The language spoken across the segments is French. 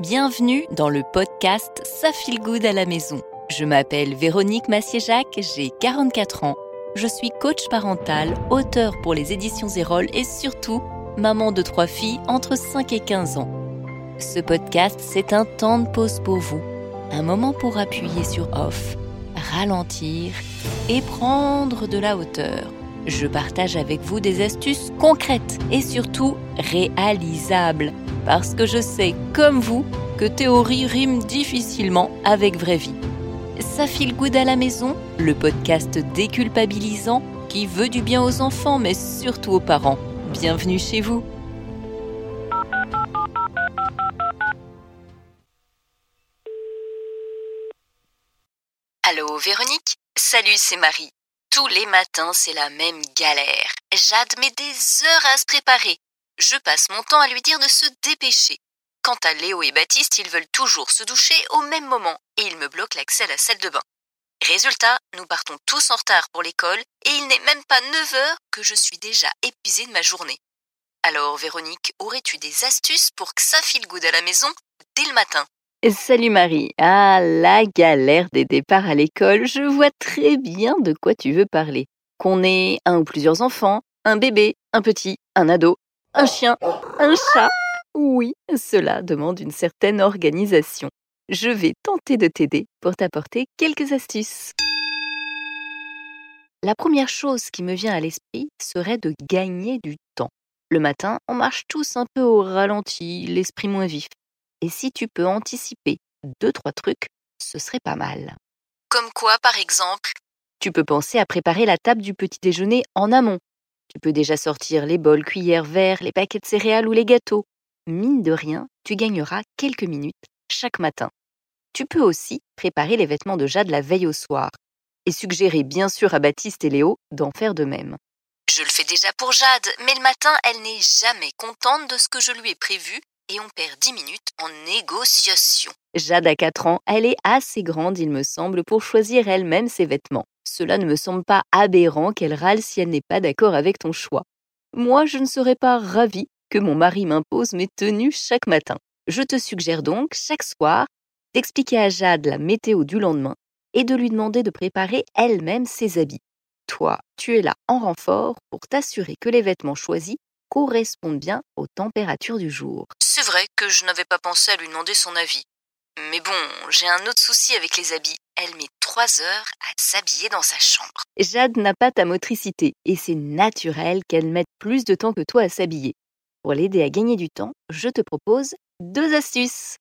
Bienvenue dans le podcast Ça feel good à la maison. Je m'appelle Véronique Massier-Jacques, j'ai 44 ans. Je suis coach parental, auteur pour les éditions Zérol et surtout maman de trois filles entre 5 et 15 ans. Ce podcast, c'est un temps de pause pour vous, un moment pour appuyer sur off, ralentir et prendre de la hauteur. Je partage avec vous des astuces concrètes et surtout réalisables parce que je sais, comme vous, que théorie rime difficilement avec vraie vie. Ça file good à la maison, le podcast déculpabilisant qui veut du bien aux enfants mais surtout aux parents. Bienvenue chez vous. Allô Véronique? Salut, c'est Marie. Tous les matins, c'est la même galère. Jade met des heures à se préparer. Je passe mon temps à lui dire de se dépêcher. Quant à Léo et Baptiste, ils veulent toujours se doucher au même moment et ils me bloquent l'accès à la salle de bain. Résultat, nous partons tous en retard pour l'école et il n'est même pas 9 heures que je suis déjà épuisée de ma journée. Alors, Véronique, aurais-tu des astuces pour que ça file good à la maison dès le matin? Salut Marie. Ah, la galère des départs à l'école. Je vois très bien de quoi tu veux parler. Qu'on ait un ou plusieurs enfants, un bébé, un petit, un ado, un chien, un chat. Oui, cela demande une certaine organisation. Je vais tenter de t'aider pour t'apporter quelques astuces. La première chose qui me vient à l'esprit serait de gagner du temps. Le matin, on marche tous un peu au ralenti, l'esprit moins vif. Et si tu peux anticiper deux, trois trucs, ce serait pas mal. Comme quoi, par exemple? Tu peux penser à préparer la table du petit déjeuner en amont. Tu peux déjà sortir les bols, cuillères, verres, les paquets de céréales ou les gâteaux. Mine de rien, tu gagneras quelques minutes chaque matin. Tu peux aussi préparer les vêtements de Jade la veille au soir et suggérer bien sûr à Baptiste et Léo d'en faire de même. Je le fais déjà pour Jade, mais le matin, elle n'est jamais contente de ce que je lui ai prévu et on perd 10 minutes en négociation. Jade a 4 ans, elle est assez grande, il me semble, pour choisir elle-même ses vêtements. Cela ne me semble pas aberrant qu'elle râle si elle n'est pas d'accord avec ton choix. Moi, je ne serais pas ravie que mon mari m'impose mes tenues chaque matin. Je te suggère donc, chaque soir, d'expliquer à Jade la météo du lendemain et de lui demander de préparer elle-même ses habits. Toi, tu es là en renfort pour t'assurer que les vêtements choisis correspondent bien aux températures du jour. C'est vrai que je n'avais pas pensé à lui demander son avis. Mais bon, j'ai un autre souci avec les habits. Elle met trois heures à s'habiller dans sa chambre. Jade n'a pas ta motricité et c'est naturel qu'elle mette plus de temps que toi à s'habiller. Pour l'aider à gagner du temps, je te propose deux astuces.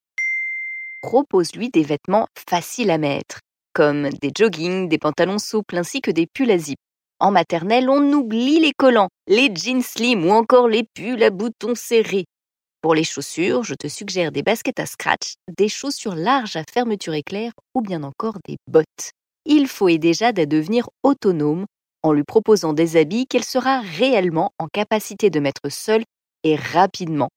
Propose-lui des vêtements faciles à mettre, comme des joggings, des pantalons souples ainsi que des pulls à zip. En maternelle, on oublie les collants, les jeans slim ou encore les pulls à boutons serrés. Pour les chaussures, je te suggère des baskets à scratch, des chaussures larges à fermeture éclair ou bien encore des bottes. Il faut aider Jade à devenir autonome en lui proposant des habits qu'elle sera réellement en capacité de mettre seule et rapidement.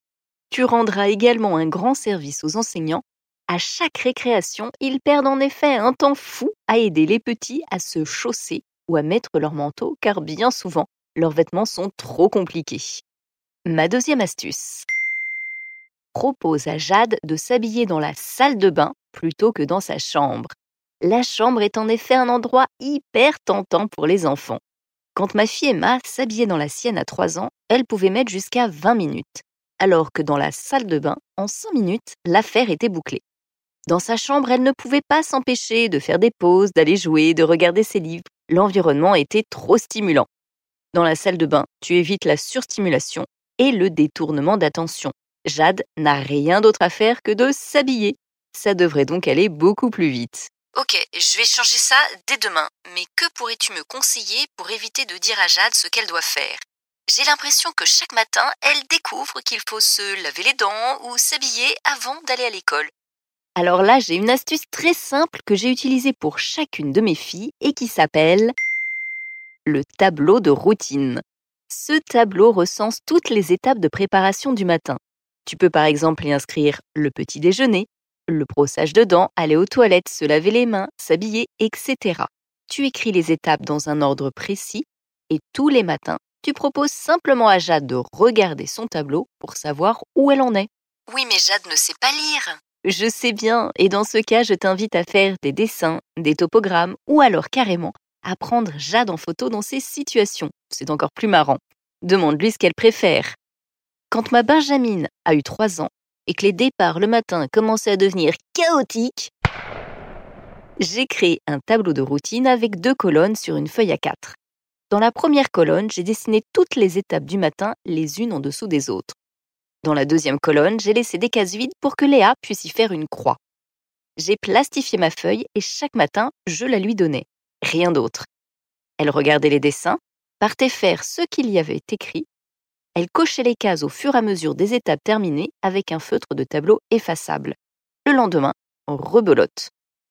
Tu rendras également un grand service aux enseignants. À chaque récréation, ils perdent en effet un temps fou à aider les petits à se chausser ou à mettre leur manteau car bien souvent, leurs vêtements sont trop compliqués. Ma deuxième astuce propose à Jade de s'habiller dans la salle de bain plutôt que dans sa chambre. La chambre est en effet un endroit hyper tentant pour les enfants. Quand ma fille Emma s'habillait dans la sienne à 3 ans, elle pouvait mettre jusqu'à 20 minutes, alors que dans la salle de bain, en 5 minutes, l'affaire était bouclée. Dans sa chambre, elle ne pouvait pas s'empêcher de faire des pauses, d'aller jouer, de regarder ses livres. L'environnement était trop stimulant. Dans la salle de bain, tu évites la surstimulation et le détournement d'attention. Jade n'a rien d'autre à faire que de s'habiller. Ça devrait donc aller beaucoup plus vite. Ok, je vais changer ça dès demain. Mais que pourrais-tu me conseiller pour éviter de dire à Jade ce qu'elle doit faire? J'ai l'impression que chaque matin, elle découvre qu'il faut se laver les dents ou s'habiller avant d'aller à l'école. Alors là, j'ai une astuce très simple que j'ai utilisée pour chacune de mes filles et qui s'appelle le tableau de routine. Ce tableau recense toutes les étapes de préparation du matin. Tu peux par exemple y inscrire le petit déjeuner, le brossage de dents, aller aux toilettes, se laver les mains, s'habiller, etc. Tu écris les étapes dans un ordre précis et tous les matins, tu proposes simplement à Jade de regarder son tableau pour savoir où elle en est. Oui, mais Jade ne sait pas lire. Je sais bien, et dans ce cas, je t'invite à faire des dessins, des topogrammes, ou alors carrément à prendre Jade en photo dans ces situations. C'est encore plus marrant. Demande-lui ce qu'elle préfère. Quand ma Benjamine a eu 3 ans et que les départs le matin commençaient à devenir chaotiques, j'ai créé un tableau de routine avec deux colonnes sur une feuille à 4. Dans la première colonne, j'ai dessiné toutes les étapes du matin les unes en dessous des autres. Dans la deuxième colonne, j'ai laissé des cases vides pour que Léa puisse y faire une croix. J'ai plastifié ma feuille et chaque matin, je la lui donnais. Rien d'autre. Elle regardait les dessins, partait faire ce qu'il y avait écrit. Elle cochait les cases au fur et à mesure des étapes terminées avec un feutre de tableau effaçable. Le lendemain, rebelote.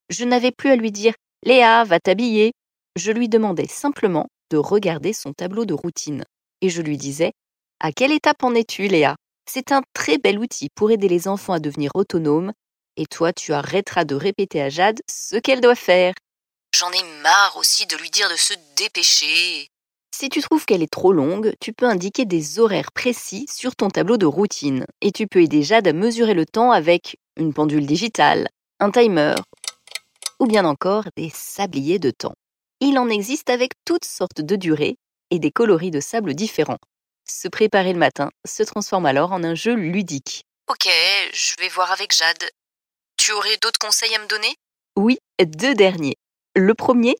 Je n'avais plus à lui dire Léa, va t'habiller. Je lui demandais simplement de regarder son tableau de routine. Et je lui disais À quelle étape en es-tu, Léa? C'est un très bel outil pour aider les enfants à devenir autonomes, et toi tu arrêteras de répéter à Jade ce qu'elle doit faire. J'en ai marre aussi de lui dire de se dépêcher. Si tu trouves qu'elle est trop longue, tu peux indiquer des horaires précis sur ton tableau de routine, et tu peux aider Jade à mesurer le temps avec une pendule digitale, un timer, ou bien encore des sabliers de temps. Il en existe avec toutes sortes de durées et des coloris de sable différents. Se préparer le matin se transforme alors en un jeu ludique. Ok, je vais voir avec Jade. Tu aurais d'autres conseils à me donner? Oui, deux derniers. Le premier,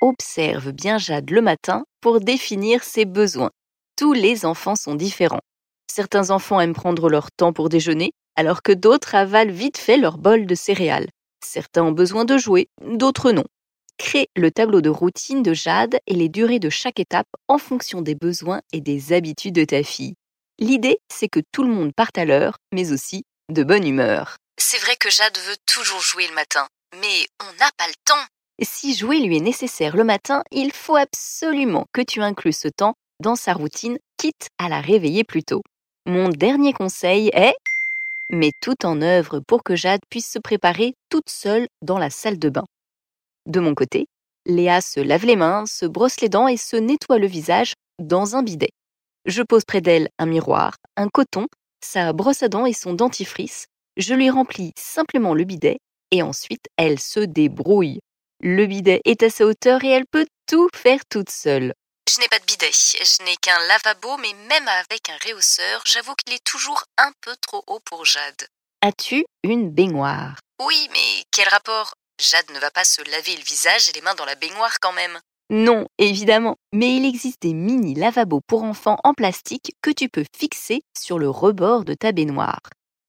observe bien Jade le matin pour définir ses besoins. Tous les enfants sont différents. Certains enfants aiment prendre leur temps pour déjeuner, alors que d'autres avalent vite fait leur bol de céréales. Certains ont besoin de jouer, d'autres non. Crée le tableau de routine de Jade et les durées de chaque étape en fonction des besoins et des habitudes de ta fille. L'idée, c'est que tout le monde parte à l'heure, mais aussi de bonne humeur. C'est vrai que Jade veut toujours jouer le matin, mais on n'a pas le temps. Si jouer lui est nécessaire le matin, il faut absolument que tu inclues ce temps dans sa routine, quitte à la réveiller plus tôt. Mon dernier conseil est mets tout en œuvre pour que Jade puisse se préparer toute seule dans la salle de bain. De mon côté, Léa se lave les mains, se brosse les dents et se nettoie le visage dans un bidet. Je pose près d'elle un miroir, un coton, sa brosse à dents et son dentifrice. Je lui remplis simplement le bidet et ensuite elle se débrouille. Le bidet est à sa hauteur et elle peut tout faire toute seule. Je n'ai pas de bidet, je n'ai qu'un lavabo, mais même avec un réhausseur, j'avoue qu'il est toujours un peu trop haut pour Jade. As-tu une baignoire? Oui, mais quel rapport? Jade ne va pas se laver le visage et les mains dans la baignoire quand même. Non, évidemment, mais il existe des mini lavabos pour enfants en plastique que tu peux fixer sur le rebord de ta baignoire.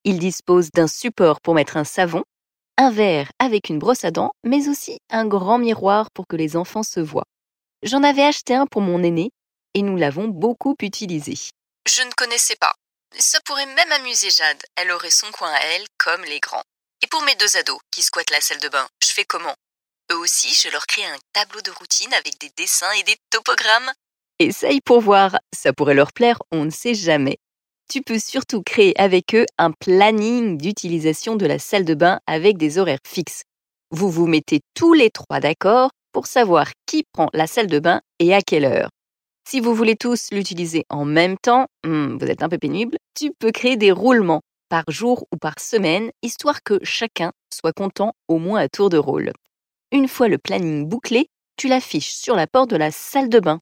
Ils disposent d'un support pour mettre un savon, un verre avec une brosse à dents, mais aussi un grand miroir pour que les enfants se voient. J'en avais acheté un pour mon aîné et nous l'avons beaucoup utilisé. Je ne connaissais pas. Ça pourrait même amuser Jade. Elle aurait son coin à elle comme les grands. Et pour mes deux ados qui squattent la salle de bain, je fais comment? Eux aussi, je leur crée un tableau de routine avec des dessins et des topogrammes. Essaye pour voir, ça pourrait leur plaire, on ne sait jamais. Tu peux surtout créer avec eux un planning d'utilisation de la salle de bain avec des horaires fixes. Vous vous mettez tous les trois d'accord pour savoir qui prend la salle de bain et à quelle heure. Si vous voulez tous l'utiliser en même temps, hmm, vous êtes un peu pénible, tu peux créer des roulements par jour ou par semaine, histoire que chacun soit content au moins à tour de rôle. Une fois le planning bouclé, tu l'affiches sur la porte de la salle de bain.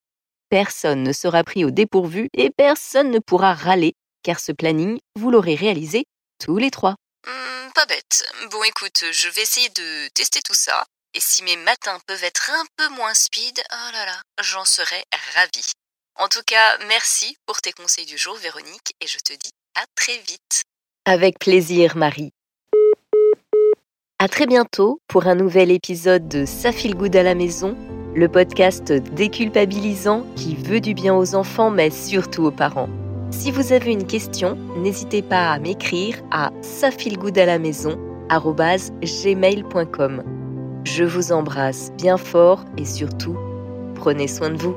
Personne ne sera pris au dépourvu et personne ne pourra râler, car ce planning, vous l'aurez réalisé tous les trois. Hmm, pas bête. Bon écoute, je vais essayer de tester tout ça. Et si mes matins peuvent être un peu moins speed, oh là là, j'en serais ravie. En tout cas, merci pour tes conseils du jour, Véronique, et je te dis à très vite. Avec plaisir, Marie. À très bientôt pour un nouvel épisode de Ça file good à la maison, le podcast déculpabilisant qui veut du bien aux enfants mais surtout aux parents. Si vous avez une question, n'hésitez pas à m'écrire à gmail.com Je vous embrasse bien fort et surtout, prenez soin de vous.